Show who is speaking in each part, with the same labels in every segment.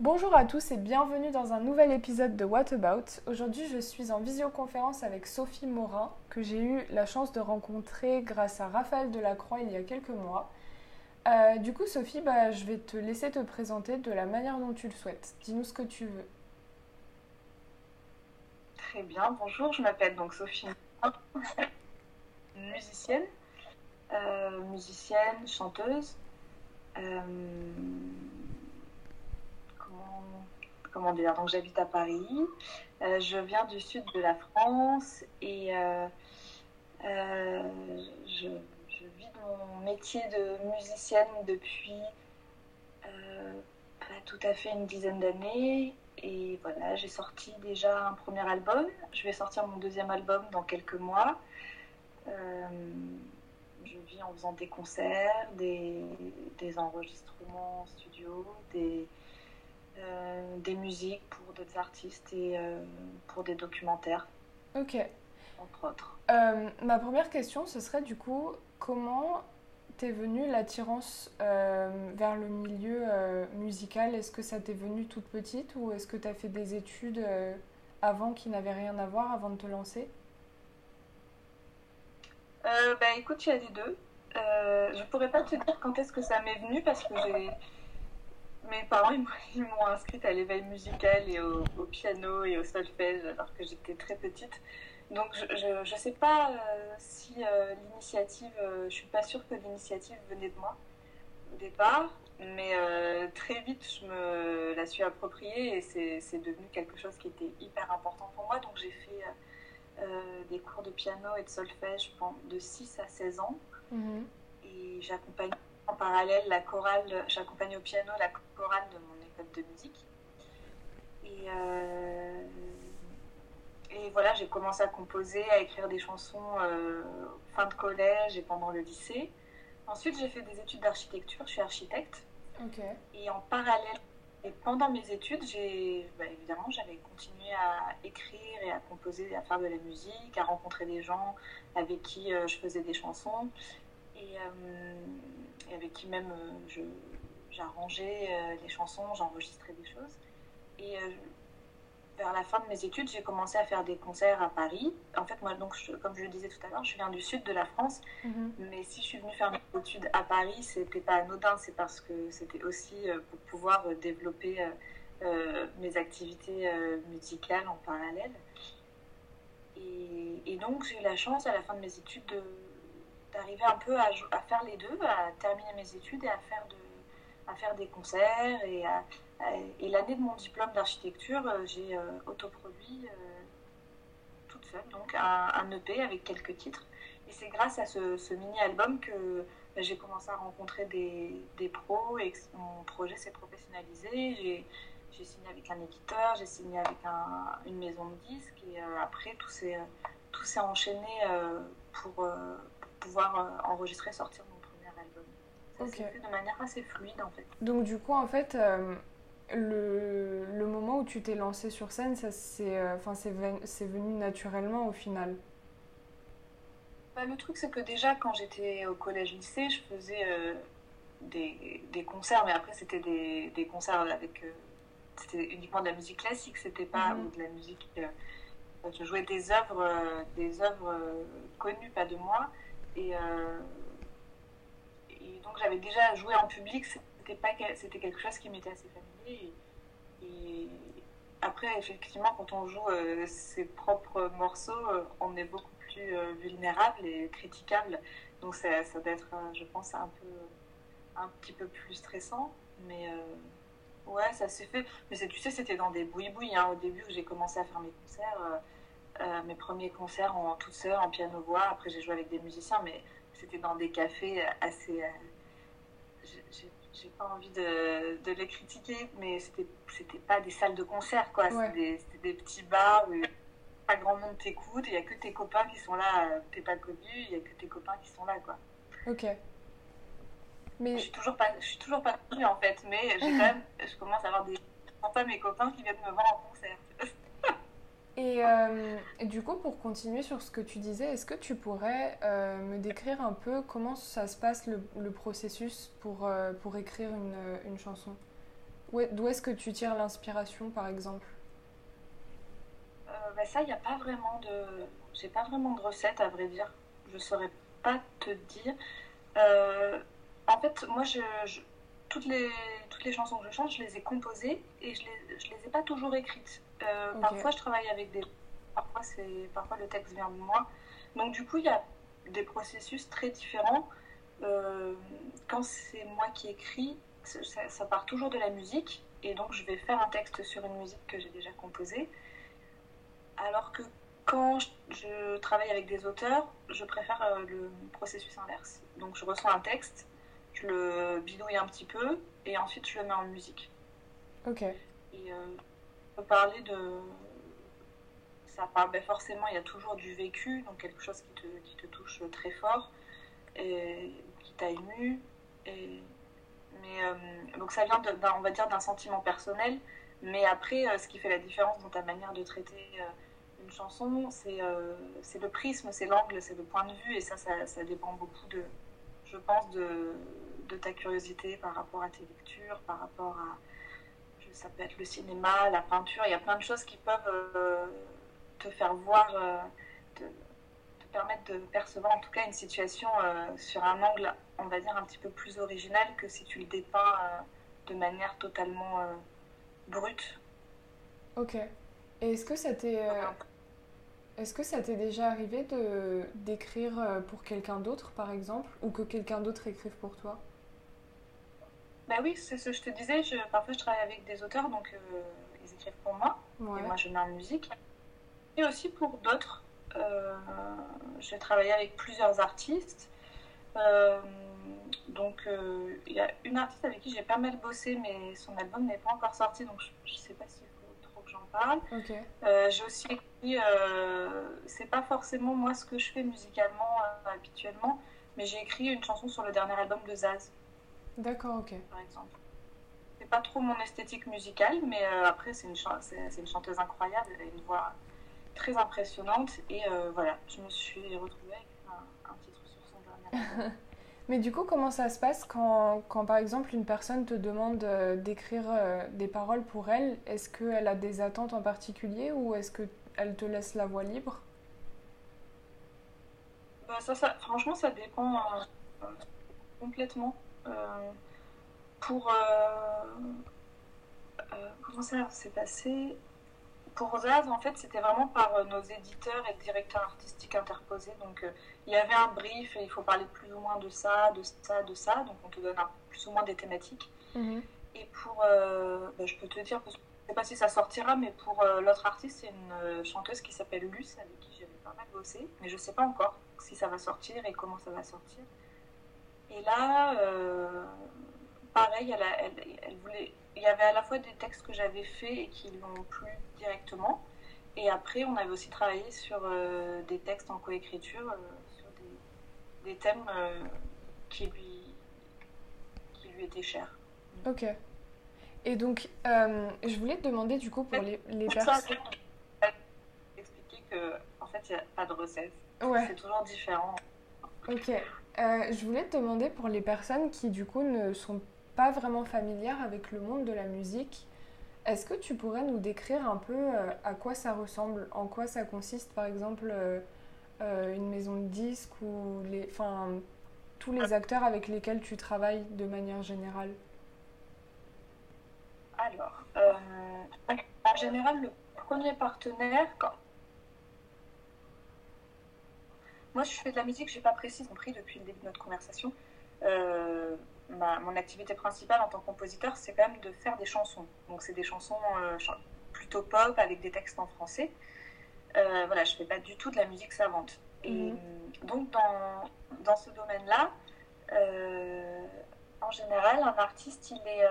Speaker 1: Bonjour à tous et bienvenue dans un nouvel épisode de What About. Aujourd'hui, je suis en visioconférence avec Sophie Morin, que j'ai eu la chance de rencontrer grâce à Raphaël Delacroix il y a quelques mois. Euh, du coup, Sophie, bah, je vais te laisser te présenter de la manière dont tu le souhaites. Dis-nous ce que tu veux.
Speaker 2: Très bien, bonjour, je m'appelle donc Sophie musicienne, euh, musicienne, chanteuse. Euh, comment dire, donc j'habite à Paris. Euh, je viens du sud de la France et euh, euh, je, vis mon métier de musicienne depuis pas tout à fait une dizaine d'années. Et voilà, j'ai sorti déjà un premier album. Je vais sortir mon deuxième album dans quelques mois. je vis en faisant des concerts, des, des enregistrements studio, des, euh, des musiques pour d'autres artistes et euh, pour des documentaires.
Speaker 1: Ok.
Speaker 2: Entre autres.
Speaker 1: Euh, ma première question, ce serait du coup, comment t'es venue l'attirance vers le milieu musical? Est-ce que ça t'est venu toute petite ou est-ce que tu as fait des études avant qui n'avaient rien à voir avant de te lancer?
Speaker 2: Bah écoute, il y a des deux. je pourrais pas te dire quand est-ce que ça m'est venu parce que j'ai mes parents ils m'ont inscrite à l'éveil musical et au, piano et au solfège alors que j'étais très petite. Donc je ne sais pas euh, si euh, l'initiative, euh, je suis pas sûre que l'initiative venait de moi au départ, mais très vite je me la suis appropriée et c'est devenu quelque chose qui était hyper important pour moi. Donc j'ai fait des cours de piano et de solfège de 6 à 16 ans mm-hmm. et j'accompagne en parallèle la chorale, j'accompagne au piano la chorale de mon école de musique. Et, euh, et voilà, j'ai commencé à composer, à écrire des chansons euh, fin de collège et pendant le lycée. Ensuite, j'ai fait des études d'architecture, je suis architecte. Et en parallèle, et pendant mes études, j'ai, bah, évidemment, j'avais continué à écrire et à composer, à faire de la musique, à rencontrer des gens avec qui euh, je faisais des chansons. Et, avec qui même euh, j'arrangeais euh, les chansons, j'enregistrais des choses. Et euh, vers la fin de mes études, j'ai commencé à faire des concerts à Paris. En fait, moi, donc, comme je le disais tout à l'heure, je viens du sud de la France. Mhm. Mais si je suis venue faire mes études à Paris, c'était pas anodin. C'est parce que c'était aussi pour pouvoir développer mes activités musicales en parallèle. Et, et donc, j'ai eu la chance à la fin de mes études de d'arriver un peu à, faire les deux, à terminer mes études et à faire, de, à faire des concerts. Et, l'année de mon diplôme d'architecture, euh, j'ai euh, autoproduit euh, toute seule, donc un, EP avec quelques titres. Et c'est grâce à ce, mini-album que bah, j'ai commencé à rencontrer des, des, pros et que mon projet s'est professionnalisé. J'ai signé avec un éditeur, j'ai signé avec un, une maison de disques et après tout s'est tout s'est enchaîné pour, pouvoir euh, enregistrer, sortir mon premier album. Ça s'est fait de manière assez fluide en fait.
Speaker 1: Donc du coup en fait euh, le, le, moment où tu t'es lancé sur scène, ça c'est euh, enfin c'est venu naturellement au final.
Speaker 2: Bah, le truc c'est que déjà quand j'étais au collège lycée, je faisais des, des, concerts, mais après c'était des, des, concerts avec c'était uniquement de la musique classique, c'était pas mhm. ou de la musique je jouais des œuvres des œuvres connues pas de moi euh, et, donc j'avais déjà joué en public, c'était pas c'était quelque chose qui m'était assez familier. Après, effectivement, quand on joue euh, ses propres morceaux, euh, on est beaucoup plus vulnérable et critiquable. Donc ça, ça doit être, je pense, un peu un petit peu plus stressant. Mais ouais, ça s'est fait. Mais tu sais, c'était dans des bouilles-bouilles. Hein. Au début, où j'ai commencé à faire mes concerts, euh, mes premiers concerts en toute seule, en piano-voix. Après, j'ai joué avec des musiciens, mais c'était dans des cafés assez. Euh, j'ai pas envie de, de, les critiquer, mais c'était pas des salles de concert, quoi. C'était des, petits bars où pas grand monde t'écoute, il y a que tes copains qui sont là, t'es pas connu, il y a que tes copains qui sont là, quoi.
Speaker 1: Ok.
Speaker 2: Mais... Je suis toujours pas, je suis toujours pas connue en fait, mais quand même, je commence à avoir des, pas mes copains qui viennent me voir en concert.
Speaker 1: Euh, et, du coup, pour continuer sur ce que tu disais, est-ce que tu pourrais euh, me décrire un peu comment ça se passe le, processus pour, euh, pour écrire une, une, chanson? D'où est-ce que tu tires l'inspiration, par exemple?
Speaker 2: Euh, bah Ça, il n'y a pas vraiment de... J'ai pas vraiment de recette, à vrai dire. Je saurais pas te dire. Euh, en fait, moi, je, toutes, les, toutes les chansons que je chante, je les ai composées et je les, je les ai pas toujours écrites. Euh, parfois, je travaille avec des... Parfois, parfois, le texte vient de moi. Donc, du coup, il y a des processus très différents. quand c'est moi qui écris, ça, part toujours de la musique, et donc je vais faire un texte sur une musique que j'ai déjà composée. Alors que quand je, travaille avec des auteurs, je préfère euh, le processus inverse. Donc je reçois un texte, je le bidouille un petit peu, et ensuite je le mets en musique.
Speaker 1: Ok.
Speaker 2: Et euh, parler de. Ça parle, ben forcément, il y a toujours du vécu, donc quelque chose qui te, qui te touche très fort, et qui t'a ému. Et mais, euh, donc ça vient, on va dire, d'un sentiment personnel. Mais après, euh, ce qui fait la différence dans ta manière de traiter euh, une chanson, c'est le prisme, c'est l'angle, c'est le point de vue. Et ça, ça, dépend beaucoup, de, je pense, de, de, ta curiosité par rapport à tes lectures, par rapport à... Ça peut être le cinéma, la peinture. Il y a plein de choses qui peuvent te faire voir permettre de percevoir en tout cas une situation euh, sur un angle, on va dire, un petit peu plus original que si tu le dépeins euh, de manière totalement euh, brute.
Speaker 1: Ok. Et est-ce que ça t'est... Est-ce que ça t'est déjà arrivé de d'écrire pour quelqu'un d'autre, par exemple, ou que quelqu'un d'autre écrive pour toi?
Speaker 2: Bah oui, c'est ce que je te disais. Je, parfois, je travaille avec des auteurs, donc ils écrivent pour moi, et moi, je mets en musique. Et aussi pour d'autres. Euh, j'ai travaillé avec plusieurs artistes. Euh, donc, euh, il y a une artiste avec qui j'ai pas mal bossé, mais son album n'est pas encore sorti, donc je, ne sais pas s'il faut trop que j'en parle. j'ai aussi écrit, c'est pas forcément moi ce que je fais musicalement habituellement, mais j'ai écrit une chanson sur le dernier album de Zaz.
Speaker 1: D'accord, ok.
Speaker 2: Par exemple. C'est pas trop mon esthétique musicale, mais après, c'est une, chanteuse incroyable, elle a une voix très impressionnante. Et euh, voilà, je me suis retrouvée avec un, titre sur son dernier
Speaker 1: Mais du coup, comment ça se passe quand, quand par exemple une personne te demande euh, d'écrire euh, des paroles pour elle? Est-ce qu'elle a des attentes en particulier ou est-ce qu'elle te laisse la voix libre?
Speaker 2: Bah, ça, ça, Franchement, ça dépend complètement. Pour. comment ça s'est passé? Pour Zaz, en fait, c'était vraiment par euh, nos éditeurs et directeurs artistiques interposés. Donc, euh, il y avait un brief et il faut parler plus ou moins de ça, de ça, de ça. Donc, on te donne plus ou moins des thématiques. Mhm. Et pour, euh, bah, je peux te dire, je sais pas si ça sortira, mais pour l'autre artiste, c'est une chanteuse qui s'appelle Luce, avec qui j'avais pas mal bossé. Mais je sais pas encore si ça va sortir et comment ça va sortir. Et là, pareil, elle, elle voulait il y avait à la fois des textes que j'avais faits et qui l'ont plu directement. Et après, on avait aussi travaillé sur euh, des textes en coécriture, euh, sur des, thèmes euh, qui, lui, qui lui étaient chers.
Speaker 1: Ok. Et donc, je voulais te demander du coup pour les, les personnes.
Speaker 2: expliquer que en fait, il n'y a pas de recette. Ouais. C'est toujours différent.
Speaker 1: Ok. Je voulais te demander pour les personnes qui du coup ne sont pas vraiment familières avec le monde de la musique, est-ce que tu pourrais nous décrire un peu euh, à quoi ça ressemble, en quoi ça consiste par exemple euh, euh, une maison de disques ou les, enfin, tous les acteurs avec lesquels tu travailles de manière générale?
Speaker 2: Alors, en général, le premier partenaire, quand... moi je fais de la musique, je n'ai pas précis compris depuis le début de notre conversation mon activité principale en tant que compositeur, c'est quand même de faire des chansons. Donc, c'est des chansons euh, plutôt pop avec des textes en français. Euh, voilà, je fais pas du tout de la musique savante. Et mhm. donc, dans, dans ce domaine-là, euh, en général, un artiste, il est,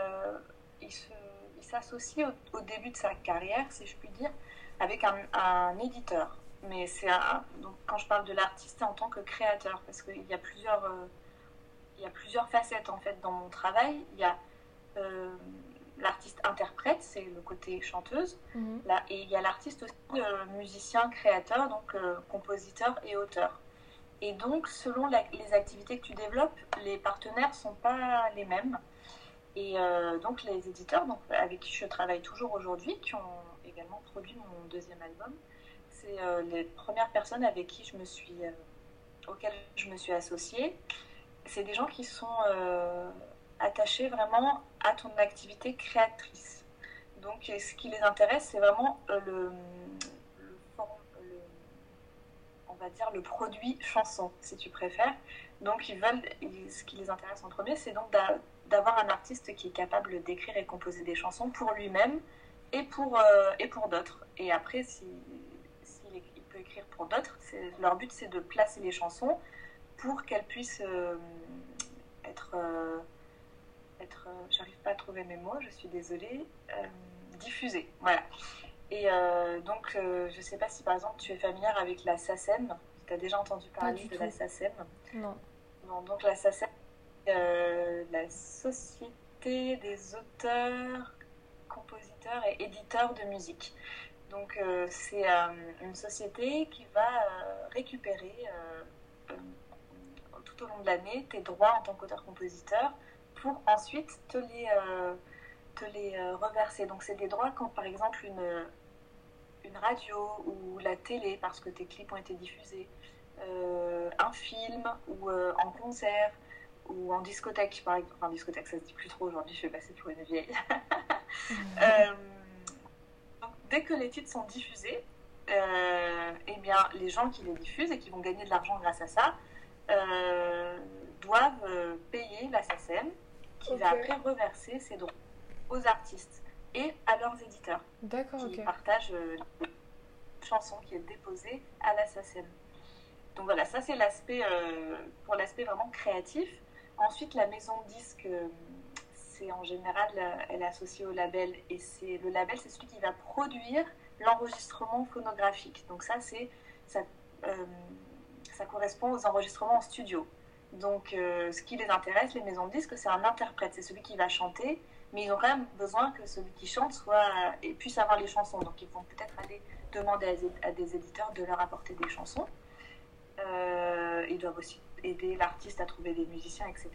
Speaker 2: il s'associe au, début de sa carrière, si je puis dire, avec un, un éditeur. Mais c'est donc quand je parle de l'artiste, en tant que créateur, parce qu'il y a plusieurs il y a plusieurs facettes en fait dans mon travail. Il y a euh, l'artiste interprète, c'est le côté chanteuse, mhm. là, et il y a l'artiste aussi euh, musicien, créateur, donc euh, compositeur et auteur. Et donc, selon les activités que tu développes, les partenaires ne sont pas les mêmes. Et donc les éditeurs donc, avec qui je travaille toujours aujourd'hui, qui ont également produit mon deuxième album, c'est les premières personnes avec qui je me suis, auxquelles je me suis associée. C'est des gens qui sont attachés vraiment à ton activité créatrice. Donc, ce qui les intéresse, c'est vraiment le, on va dire le produit chanson, si tu préfères. Donc, ils veulent, ce qui les intéresse en premier, c'est donc d'avoir un artiste qui est capable d'écrire et composer des chansons pour lui-même et pour, euh, et pour d'autres. Et après, si, écrire pour d'autres, leur but, c'est de placer les chansons pour qu'elles puissent euh, être euh, être, euh, j'arrive pas à trouver mes mots, je suis désolée, euh, diffuser. Voilà. Et donc, je sais pas si par exemple tu es familière avec la SACEM. Tu as déjà entendu parler de la SACEM?
Speaker 1: Non.
Speaker 2: donc la SACEM, la Société des auteurs, compositeurs et éditeurs de musique. Donc, c'est une société qui va récupérer tout au long de l'année tes droits en tant qu'auteur-compositeur pour ensuite te les, euh, te les euh, reverser. Donc c'est des droits quand par exemple une, une radio ou la télé, parce que tes clips ont été diffusés, euh, un film ou en concert ou en discothèque, par exemple. Enfin, en discothèque, ça se dit plus trop aujourd'hui, je vais passer pour une vieille. donc, dès que les titres sont diffusés, eh bien, les gens qui les diffusent et qui vont gagner de l'argent grâce à ça doivent payer la SACEM qui va après reverser ses droits aux artistes et à leurs éditeurs
Speaker 1: qui
Speaker 2: partagent euh, la chanson qui est déposée à la SACEM. Donc voilà, ça c'est l'aspect euh, pour l'aspect vraiment créatif. Ensuite, la maison de disque, euh, en général, elle est associée au label et c'est le label, c'est celui qui va produire l'enregistrement phonographique. Donc ça, c'est ça, ça correspond aux enregistrements en studio. Donc, euh, ce qui les intéresse, les maisons de disques, c'est un interprète, c'est celui qui va chanter, mais ils ont quand même besoin que celui qui chante soit et puisse avoir les chansons. Donc, ils vont peut-être aller demander à, des éditeurs de leur apporter des chansons. Euh, ils doivent aussi aider l'artiste à trouver des musiciens, etc.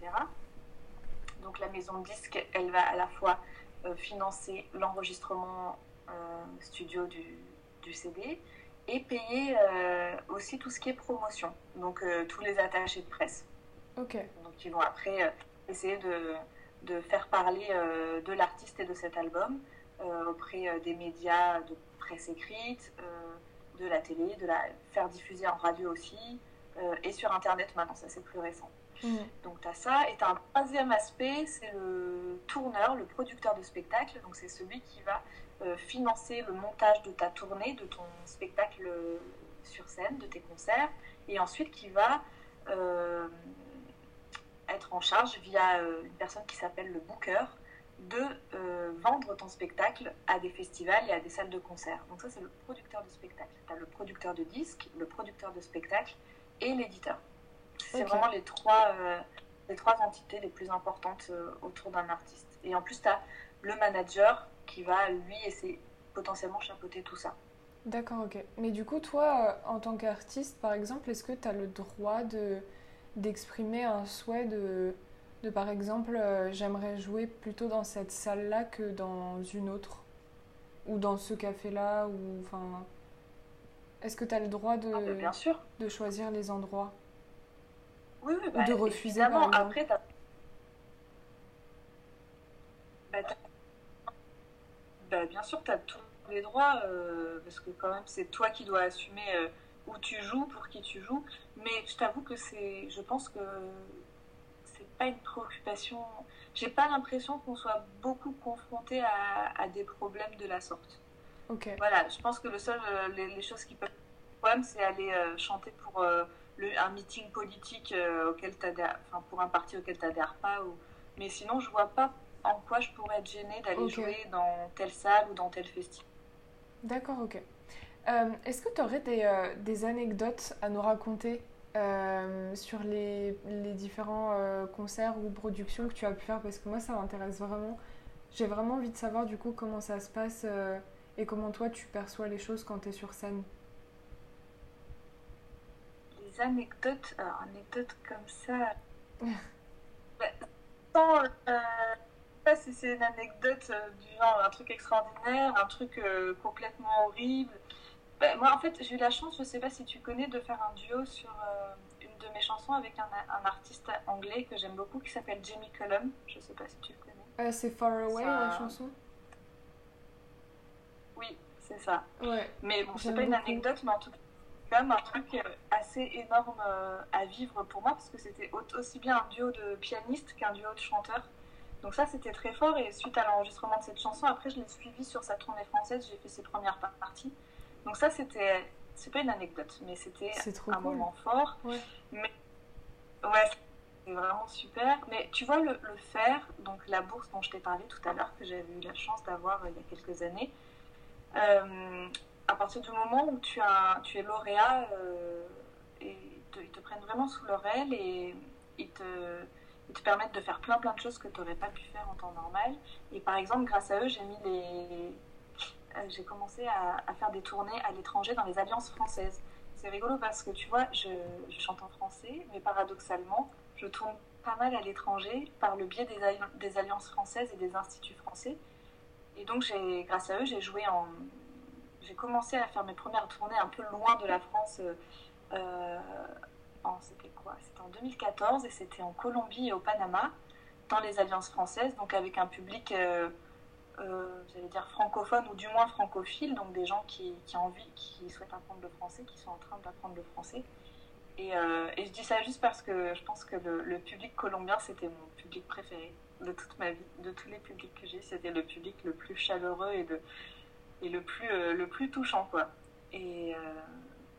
Speaker 2: Donc, la maison de disques, elle va à la fois euh, financer l'enregistrement studio du, du, CD et payer aussi tout ce qui est promotion, donc tous les attachés de presse.
Speaker 1: Donc
Speaker 2: ils vont après euh, essayer de, de, faire parler euh, de l'artiste et de cet album euh, auprès des médias de presse écrite, de la télé, de la faire diffuser en radio aussi et sur internet maintenant, ça c'est plus récent. Mm. Donc tu as ça. Et tu as un troisième aspect, c'est le tourneur, le producteur de spectacle. Donc c'est celui qui va financer le montage de ta tournée, de ton spectacle sur scène, de tes concerts, et ensuite qui va être en charge via euh, une personne qui s'appelle le booker de euh, vendre ton spectacle à des festivals et à des salles de concert. Donc ça, c'est le producteur de spectacle. Tu as le producteur de disques, le producteur de spectacle et l'éditeur. C'est vraiment les trois, euh, les trois entités les plus importantes autour d'un artiste. Et en plus, tu as le manager qui va, lui, essayer potentiellement chapeauter tout ça.
Speaker 1: D'accord, ok. Mais du coup, toi, en tant qu'artiste, par exemple, est-ce que tu as le droit de d'exprimer un souhait de, de par exemple, euh, j'aimerais jouer plutôt dans cette salle-là que dans une autre? Ou dans ce café-là ou enfin Est-ce que tu as le droit de,
Speaker 2: ah, bien sûr.
Speaker 1: de choisir les endroits?
Speaker 2: Oui, oui,
Speaker 1: Ou de bah, refuser
Speaker 2: par Après, bah, bah, bien sûr, tu as tous les droits, euh, parce que quand même, c'est toi qui dois assumer euh, où tu joues, pour qui tu joues. Mais je t'avoue que c'est, je pense que c'est pas une préoccupation. J'ai pas l'impression qu'on soit beaucoup confronté à, des problèmes de la sorte.
Speaker 1: Ok.
Speaker 2: Voilà, je pense que le seul, euh, les, choses qui peuvent problème, c'est aller chanter pour le, un meeting politique auquel enfin pour un parti auquel tu n'adhères pas. Ou... Mais sinon, je vois pas en quoi je pourrais être gênée d'aller jouer dans telle salle ou dans tel festival.
Speaker 1: D'accord, ok. Euh, est-ce que tu aurais euh, des, anecdotes à nous raconter euh, sur les, différents concerts ou productions que tu as pu faire? Parce que moi, ça m'intéresse vraiment. J'ai vraiment envie de savoir du coup comment ça se passe et comment toi tu perçois les choses quand tu es sur scène.
Speaker 2: Anecdotes, alors anecdotes comme ça. Bah, sans, pas si c'est une anecdote euh, du genre un truc extraordinaire, un truc euh, complètement horrible. Bah, moi, en fait, j'ai eu la chance, je sais pas si tu connais, de faire un duo sur euh, une de mes chansons avec un, un artiste anglais que j'aime beaucoup qui s'appelle Jamie Cullum. Je sais pas si tu le connais.
Speaker 1: Euh, c'est Far Away
Speaker 2: Ça-
Speaker 1: la chanson?
Speaker 2: Oui, c'est ça.
Speaker 1: Ouais.
Speaker 2: Mais bon, c'est pas une anecdote, mais en tout cas, quand même un truc assez énorme euh, à vivre pour moi parce que c'était au- aussi bien un duo de pianistes qu'un duo de chanteurs. Donc ça, c'était très fort. Et suite à l'enregistrement de cette chanson, après, je l'ai suivi sur sa tournée française. J'ai fait ses premières par- parties. Donc ça, c'était, c'est pas une anecdote, mais c'était un
Speaker 1: cool.
Speaker 2: moment fort.
Speaker 1: Ouais.
Speaker 2: Mais ouais, c'est vraiment super. Mais tu vois, le, le faire, donc la bourse dont je t'ai parlé tout à l'heure, que j'avais eu la chance d'avoir euh, il y a quelques années, euh, à partir du moment où tu, as, tu es lauréat, euh, et ils te, prennent vraiment sous leur aile et ils te, ils te permettent de faire plein plein de choses que tu n'aurais pas pu faire en temps normal. Et par exemple, grâce à eux, j'ai mis les... euh, j'ai commencé à, faire des tournées à l'étranger dans les alliances françaises. C'est rigolo parce que tu vois, je, chante en français, mais paradoxalement, je tourne pas mal à l'étranger par le biais des, des alliances françaises et des instituts français. Et donc, grâce à eux, j'ai joué en. J'ai commencé à faire mes premières tournées un peu loin de la France. euh, euh, c'était quoi? C'était en 2014 et c'était en Colombie et au Panama, dans les alliances françaises, donc avec un public, euh, euh, j'allais dire francophone ou du moins francophile, donc des gens qui, qui, ont envie, qui souhaitent apprendre le français, qui sont en train d'apprendre le français. Et, et je dis ça juste parce que je pense que le, le public colombien, c'était mon public préféré de toute ma vie. De tous les publics que j'ai, c'était le public le plus chaleureux et, le, et le, plus, euh, le plus touchant, quoi. Et euh,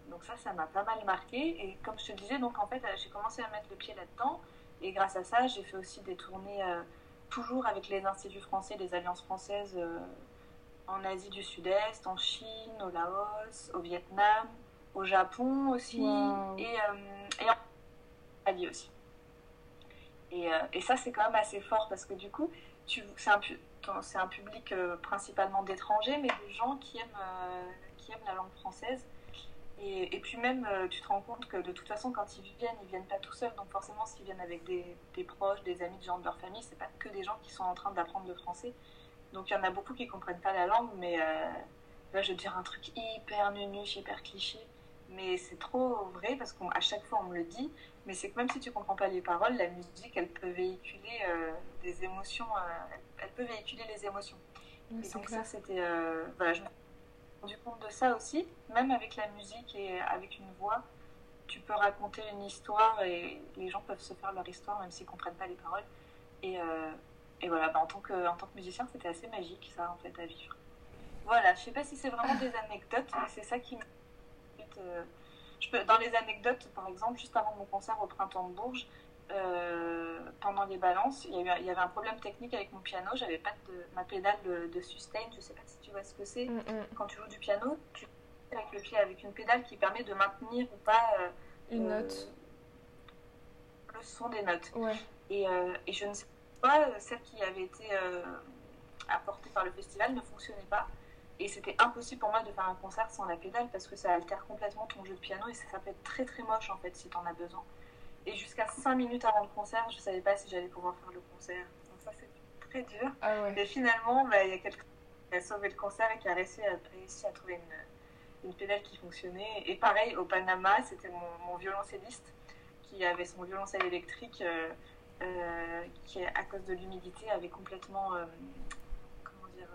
Speaker 2: donc ça, ça m'a pas mal marqué. Et comme je te disais, donc en fait, euh, j'ai commencé à mettre le pied là-dedans. Et grâce à ça, j'ai fait aussi des tournées euh, toujours avec les instituts français, les alliances françaises euh, en Asie du Sud-Est, en Chine, au Laos, au Vietnam, au Japon aussi,
Speaker 1: Wow.
Speaker 2: et, euh, et en Italie aussi. Et, et ça, c'est quand même assez fort parce que du coup, tu- c'est un, ton- c'est un public euh, principalement d'étrangers, mais de gens qui aiment, euh, qui aiment la langue française. Et, puis même, euh, tu te rends compte que de toute façon, quand ils viennent, ils viennent pas tout seuls. Donc forcément, s'ils viennent avec des, proches, des amis, des gens de leur famille, c'est pas que des gens qui sont en train d'apprendre le français. Donc il y en a beaucoup qui comprennent pas la langue, mais là, je vais dire un truc hyper nunuche, hyper cliché. Mais c'est trop vrai parce qu'à chaque fois, on me le dit. Mais c'est que même si tu comprends pas les paroles, la musique, elle peut véhiculer euh, des émotions. euh, elle peut véhiculer les émotions. Et donc
Speaker 1: clair.
Speaker 2: ça, c'était... euh, voilà, je me suis rendu compte de ça aussi. Même avec la musique et avec une voix, tu peux raconter une histoire et les gens peuvent se faire leur histoire même s'ils comprennent pas les paroles. Et, et voilà, bah, en, tant que, en tant que musicien, c'était assez magique ça en fait à vivre. Voilà, je sais pas si c'est vraiment des anecdotes, mais c'est ça qui me... je peux, dans les anecdotes, par exemple, juste avant mon concert au Printemps de Bourges, euh, pendant les balances, il y, a eu- il y avait un problème technique avec mon piano. J'avais pas de, ma pédale de, de sustain. Je sais pas si tu vois ce que c'est.
Speaker 1: Mm, mm.
Speaker 2: Quand tu joues du piano, tu avec le pied avec une pédale qui permet de maintenir ou pas euh,
Speaker 1: Une
Speaker 2: euh,
Speaker 1: note.
Speaker 2: le son des notes.
Speaker 1: Ouais.
Speaker 2: Et, euh, et je ne sais pas, celle qui avait été apportée par le festival ne fonctionnait pas. Et c'était impossible pour moi de faire un concert sans la pédale parce que ça altère complètement ton jeu de piano et ça, ça peut être très très moche en fait si tu en as besoin. Et jusqu'à 5 minutes avant le concert, je savais pas si j'allais pouvoir faire le concert. Donc ça c'est très dur.
Speaker 1: Ah ouais.
Speaker 2: Mais finalement, bah, il y a quelqu'un qui a sauvé le concert et qui a réussi à, réussi à trouver une, une pédale qui fonctionnait. Et pareil, au Panama, c'était mon, mon violoncelliste qui avait son violoncelle électrique euh, euh, qui, à cause de l'humidité, avait complètement. euh, comment dire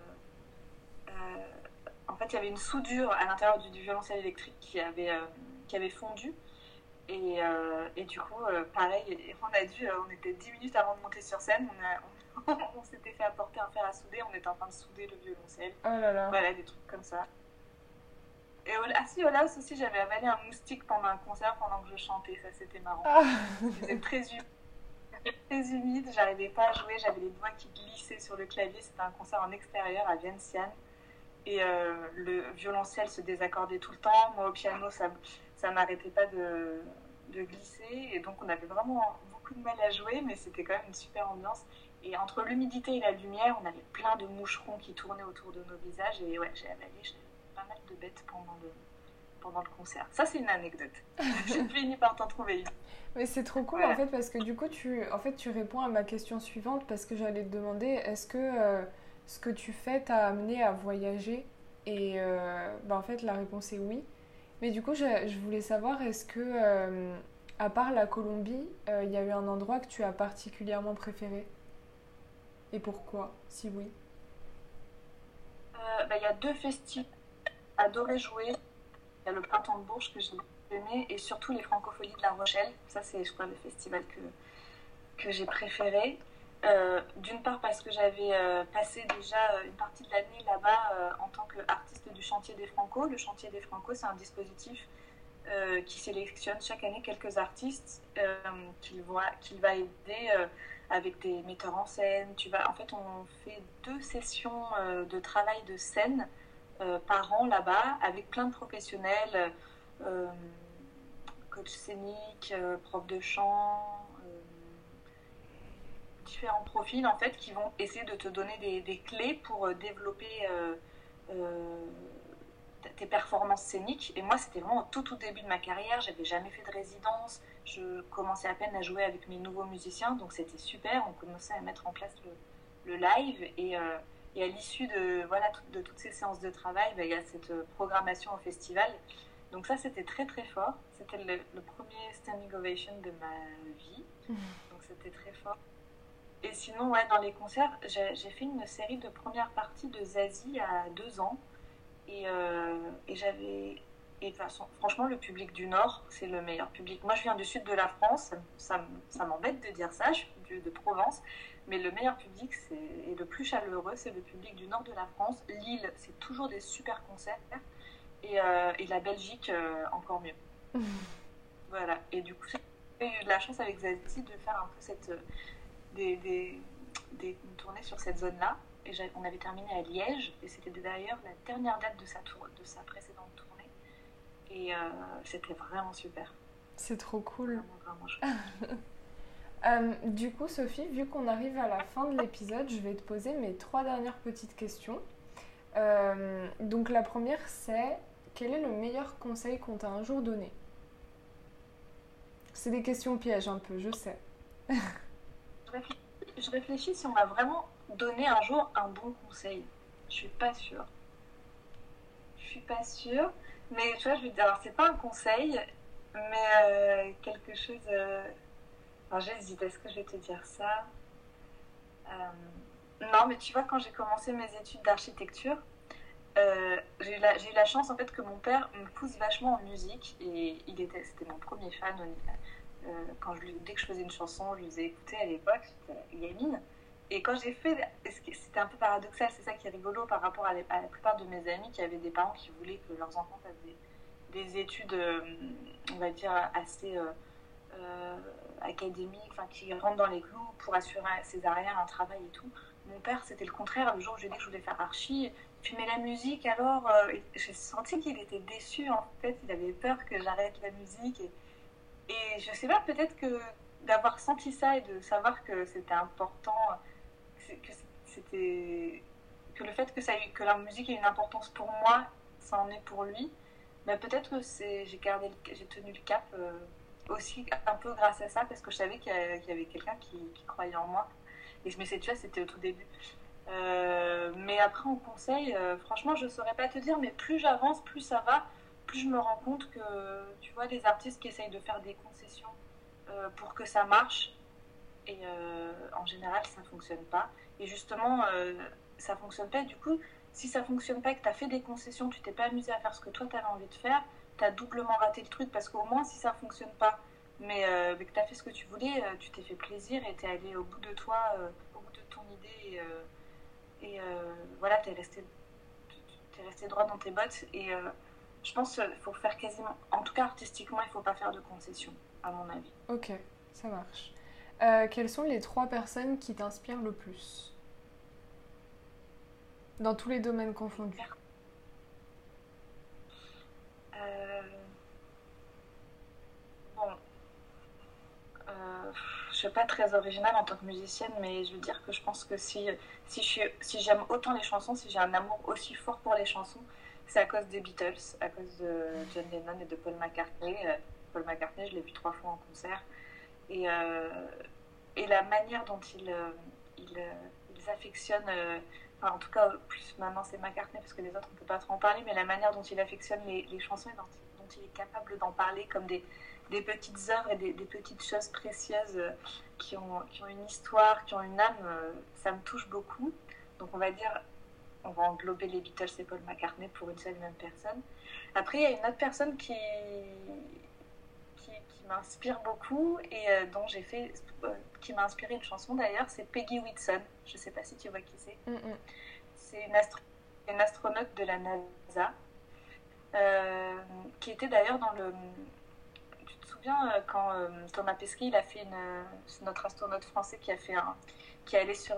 Speaker 2: En fait, il y avait une soudure à l'intérieur du, du violoncelle électrique qui avait, euh, qui avait fondu. Et, euh, et du coup, euh, pareil, on a dû, euh, on était 10 minutes avant de monter sur scène, on, a- on s'était fait apporter un fer à souder, on était en train de souder le violoncelle.
Speaker 1: Oh là là.
Speaker 2: Voilà, des trucs comme ça. Et au, ah si, au Laos aussi, j'avais avalé un moustique pendant un concert pendant que je chantais, ça c'était marrant.
Speaker 1: Ah.
Speaker 2: C'était très humide, très humide, j'arrivais pas à jouer, j'avais les doigts qui glissaient sur le clavier, c'était un concert en extérieur à Vientiane. Et euh, le violoncelle se désaccordait tout le temps, moi au piano ça, ça n'arrêtait pas de, de glisser, et donc on avait vraiment beaucoup de mal à jouer, mais c'était quand même une super ambiance. Et entre l'humidité et la lumière, on avait plein de moucherons qui tournaient autour de nos visages, et ouais, j'ai avalé, pas mal de bêtes pendant le, pendant le concert. Ça, c'est une anecdote. J'ai fini par t'en trouver une.
Speaker 1: Mais c'est trop cool en fait parce que du coup tu en fait tu réponds à ma question suivante parce que j'allais te demander est-ce que euh, ce que tu fais t'a amené à voyager et euh, bah, en fait la réponse est oui. Mais du coup je, je voulais savoir est-ce que euh, à part la Colombie il y a eu un endroit que tu as particulièrement préféré? Et pourquoi si oui?
Speaker 2: Bah, il y a deux festivals adoré jouer. Il y a le Printemps de Bourges que j'ai aimé et surtout les Francopholies de La Rochelle. Ça, c'est, je crois, le festival que, que j'ai préféré. Euh, d'une part parce que j'avais euh, passé déjà euh, une partie de l'année là-bas en tant qu'artiste du Chantier des Franco. Le Chantier des Franco, c'est un dispositif qui sélectionne chaque année quelques artistes qu'il va, aider avec des metteurs en scène. Tu en fait, on fait deux sessions de travail de scène par an là-bas avec plein de professionnels coach scénique, prof de chant, différents profils en fait qui vont essayer de te donner des, clés pour développer tes performances scéniques. Et moi, c'était vraiment au tout, tout début de ma carrière. J'avais jamais fait de résidence. Je commençais à peine à jouer avec mes nouveaux musiciens. Donc, c'était super. On commençait à mettre en place le, live. Et, et, à l'issue de, voilà, de toutes ces séances de travail, bah, il y a cette programmation au festival donc ça, c'était très très fort. C'était le, premier standing ovation de ma vie. Mhm. Donc c'était très fort. Et sinon, ouais, dans les concerts, j'ai fait une série de premières parties de Zazie à deux ans. Et, euh, et j'avais... Et de façon, franchement, le public du Nord, c'est le meilleur public. Moi, je viens du sud de la France. Ça, ça m'embête de dire ça. Je suis de Provence. Mais le meilleur public et le plus chaleureux, c'est le public du nord de la France. Lille, c'est toujours des super concerts et, euh, et la Belgique euh, encore mieux. voilà, et du coup, j'ai eu de la chance avec Zazie de faire un peu cette, euh, des, des, des tournées sur cette zone-là. Et on avait terminé à Liège, et c'était d'ailleurs la dernière date de sa, tour, de sa précédente tournée. Et c'était vraiment super.
Speaker 1: C'est trop cool. Vraiment, vraiment du coup, Sophie, vu qu'on arrive à la fin de l'épisode, je vais te poser mes trois dernières petites questions. donc la première, c'est quel est le meilleur conseil qu'on t'a un jour donné? C'est des questions pièges un peu, je sais.
Speaker 2: je réfléchis si on m'a vraiment donné un jour un bon conseil. Je suis pas sûre. Je suis pas sûre. Mais tu vois, je veux dire, alors c'est pas un conseil, mais euh, quelque chose. Euh... Alors j'hésite, est-ce que je vais te dire ça? Euh, Non, mais tu vois, quand j'ai commencé mes études d'architecture, j'ai eu, eu, la chance en fait que mon père me pousse vachement en musique et il était c'était mon premier fan quand je dès que je faisais une chanson je lui faisais écouter à l'époque gamine et quand j'ai fait c'était un peu paradoxal c'est ça qui est rigolo par rapport à, la plupart de mes amis qui avaient des parents qui voulaient que leurs enfants fassent des, des études euh, on va dire assez académiques enfin qui rentrent dans les clous pour assurer à arrières un travail et tout. Mon père c'était le contraire. Le jour où j'ai dit que je voulais faire archi tu mets la musique alors euh, j'ai senti qu'il était déçu en fait. Il avait peur que j'arrête la musique et je sais pas peut-être que d'avoir senti ça et de savoir que c'était important que c'était que le fait que ça que la musique ait une importance pour moi ça en est pour lui mais peut-être que c'est j'ai gardé j'ai tenu le cap euh, aussi un peu grâce à ça parce que je savais qu'il y avait quelqu'un qui, croyait en moi. Et je me tu vois c'était au tout début. Euh, mais après, en conseil, euh, franchement, je saurais pas te dire, mais plus j'avance, plus ça va, plus je me rends compte que, tu vois, des artistes qui essayent de faire des concessions euh, pour que ça marche, et en général, ça ne fonctionne pas. Et justement, ça ne fonctionne pas. du coup, si ça ne fonctionne pas et que tu as fait des concessions, tu t'es pas amusé à faire ce que toi, tu avais envie de faire, tu as doublement raté le truc, parce qu'au moins, si ça ne fonctionne pas, mais, mais que tu as fait ce que tu voulais, tu t'es fait plaisir et tu es allé au bout de toi, au bout de ton idée. Et, et euh, voilà, tu es resté, es resté droit dans tes bottes. Et euh, je pense qu'il faut faire quasiment, en tout cas artistiquement, il ne faut pas faire de concessions, à mon avis.
Speaker 1: Ok, ça marche. Euh, quelles sont les trois personnes qui t'inspirent le plus? Dans tous les domaines confondus.
Speaker 2: Bon. Euh je suis pas très originale en tant que musicienne, mais je veux dire que je pense que si, si, si j'aime autant les chansons, si j'ai un amour aussi fort pour les chansons, c'est à cause des Beatles, à cause de John Lennon et de Paul McCartney. Euh, Paul McCartney, je l'ai vu trois fois en concert. Et, euh, et la manière dont ils, euh, euh, ils affectionnent, enfin, en tout cas, plus maintenant c'est McCartney parce que les autres on peut pas trop en parler, mais la manière dont il affectionne les, chansons et dont, il est capable d'en parler comme des, des petites œuvres et des, petites choses précieuses qui ont, qui ont une histoire, qui ont une âme, ça me touche beaucoup. Donc on va dire, on va englober les Beatles et Paul McCartney pour une seule et même personne. Après, il y a une autre personne qui, qui, qui m'inspire beaucoup et euh, dont j'ai fait, euh, qui m'a inspiré une chanson d'ailleurs, c'est Peggy Whitson. Je sais pas si tu vois qui c'est.
Speaker 1: Mm, mm.
Speaker 2: C'est une, astro- une astronaute de la NASA, euh, qui était d'ailleurs dans le. Souviens euh, quand euh, Thomas Pesquet, a fait euh, notre astronaute français qui a fait qui est allé sur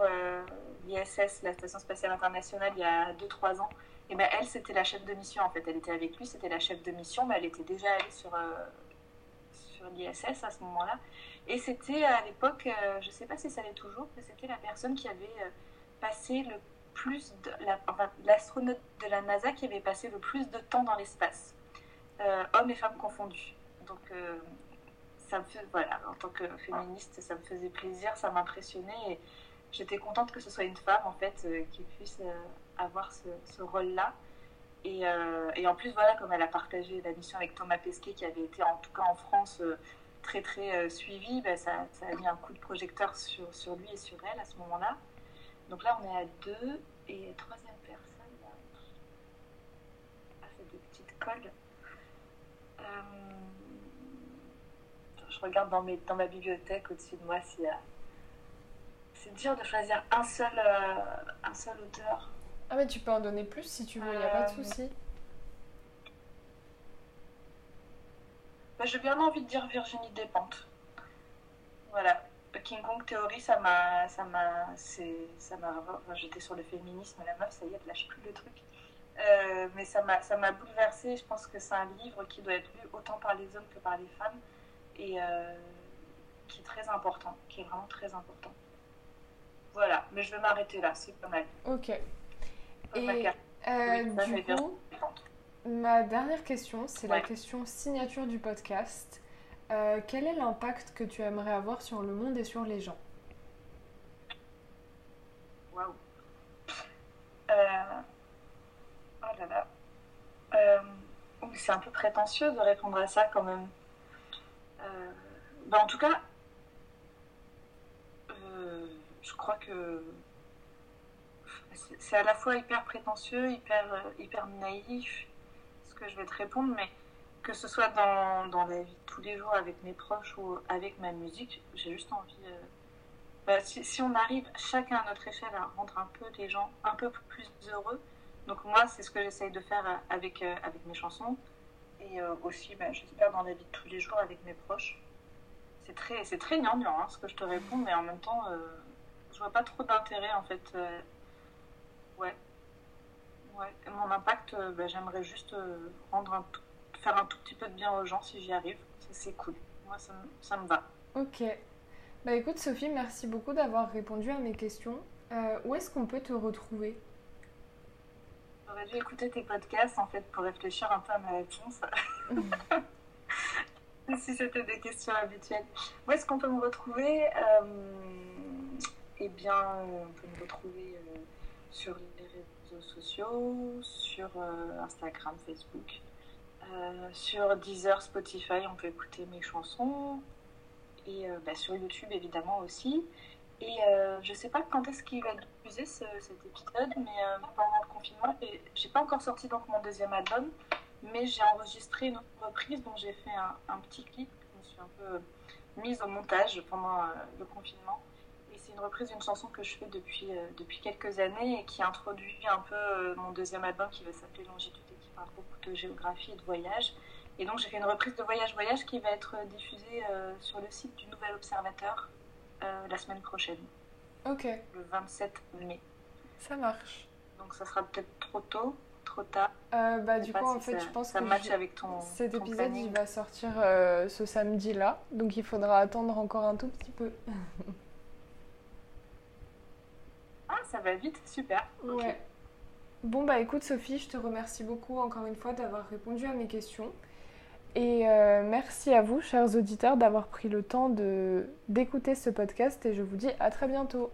Speaker 2: l'ISS, la Station Spatiale Internationale, il y a 2-3 ans. Et ben elle, c'était la chef de mission en fait. Elle était avec lui, c'était la chef de mission, mais elle était déjà allée sur, l'ISS à ce moment-là. Et c'était à l'époque, je sais pas si ça l'est toujours, mais c'était la personne qui avait passé le plus de enfin, l'astronaute de la NASA qui avait passé le plus de temps dans l'espace, hommes et femmes confondus. Donc euh, ça me fait, voilà, en tant que féministe, ça me faisait plaisir, ça m'impressionnait et j'étais contente que ce soit une femme en fait euh, qui puisse euh, avoir ce, ce rôle-là. Et, et en plus, voilà, comme elle a partagé la mission avec Thomas Pesquet, qui avait été en tout cas en France très très suivi, bah, ça, ça a mis un coup de projecteur sur, sur lui et sur elle à ce moment-là. Donc là, on est à deux. Et troisième personne. Ah, c'est des petites colles. Regarde dans, mes, dans ma bibliothèque au-dessus de moi s'il y a. C'est dur de choisir un seul, euh, un seul auteur.
Speaker 1: Ah, mais tu peux en donner plus si tu veux, il a pas de
Speaker 2: Euh,
Speaker 1: souci.
Speaker 2: Bah, J'ai bien envie de dire Virginie Despentes. Voilà. King Kong Theory, ça m'a. Ça m'a. Ça m'a. enfin, J'étais sur le féminisme, la meuf, ça y est, elle lâche plus le truc. Euh, mais ça m'a ça m'a bouleversée. Je pense que c'est un livre qui doit être lu autant par les hommes que par les femmes. Et euh, qui est très important. Qui est vraiment très important. Voilà. Mais je vais m'arrêter là, c'est pas mal.
Speaker 1: Ok. Et euh,
Speaker 2: oui, ça,
Speaker 1: du coup, ma dernière question, c'est la question signature du podcast. Euh, quel est l'impact que tu aimerais avoir sur le monde et sur les gens?
Speaker 2: Waouh. Oh là là. Oh, C'est un peu prétentieux de répondre à ça quand même. Euh, bah, en tout cas, euh, je crois que c'est- à la fois hyper prétentieux, hyper, euh, hyper naïf ce que je vais te répondre, mais que ce soit dans, dans la vie de tous les jours avec mes proches ou avec ma musique, j'ai juste envie. bah, si, si on arrive chacun à notre échelle à rendre un peu les gens un peu plus heureux, donc moi c'est ce que j'essaye de faire avec, avec mes chansons et euh, aussi bah, j'espère dans la vie de tous les jours avec mes proches. C'est très, c'est très hein, ce que je te réponds, mais en même temps euh, je vois pas trop d'intérêt en fait. euh, ouais. Ouais. Mon impact, bah, j'aimerais juste rendre un faire un tout petit peu de bien aux gens si j'y arrive. C'est cool. Moi ça, ça me va.
Speaker 1: Ok. Bah écoute Sophie, merci beaucoup d'avoir répondu à mes questions. Où est-ce qu'on peut te retrouver?
Speaker 2: J'aurais dû écouter tes podcasts en fait pour réfléchir un peu à ma réponse. si c'était des questions habituelles. Où est-ce qu'on peut me retrouver Euh, Eh bien, euh, on peut me retrouver euh, sur les réseaux sociaux, sur euh, Instagram, Facebook, sur Deezer, Spotify, on peut écouter mes chansons, et bah, sur YouTube évidemment aussi. Et euh, je sais pas quand est-ce qu'il va diffuser ce- cet épisode, mais euh, pendant le confinement, j'ai- pas encore sorti donc mon deuxième album, mais j'ai enregistré une reprise dont j'ai fait un, petit clip. Je me suis un peu mise au montage pendant euh, le confinement. Et c'est une reprise d'une chanson que je fais depuis, euh, depuis quelques années et qui introduit un peu euh, mon deuxième album qui va s'appeler Longitude et qui parle beaucoup de géographie et de voyage. Et donc j'ai fait une reprise de Voyage Voyage qui va être diffusée euh, sur le site du Nouvel Observateur euh, la semaine prochaine,
Speaker 1: Ok,
Speaker 2: le 27 mai.
Speaker 1: ça marche.
Speaker 2: Donc ça sera peut-être trop tôt, trop tard.
Speaker 1: Euh, bah du coup en fait je pense
Speaker 2: ça
Speaker 1: que
Speaker 2: match avec ton
Speaker 1: cet
Speaker 2: ton
Speaker 1: épisode
Speaker 2: planning.
Speaker 1: il va sortir euh, ce samedi-là, donc il faudra attendre encore un tout petit peu.
Speaker 2: Ah, ça va vite, super.
Speaker 1: Ouais. Bon bah écoute Sophie, je te remercie beaucoup encore une fois d'avoir répondu à mes questions. Et euh, merci à vous, chers auditeurs, d'avoir pris le temps d'écouter ce podcast et je vous dis à très bientôt.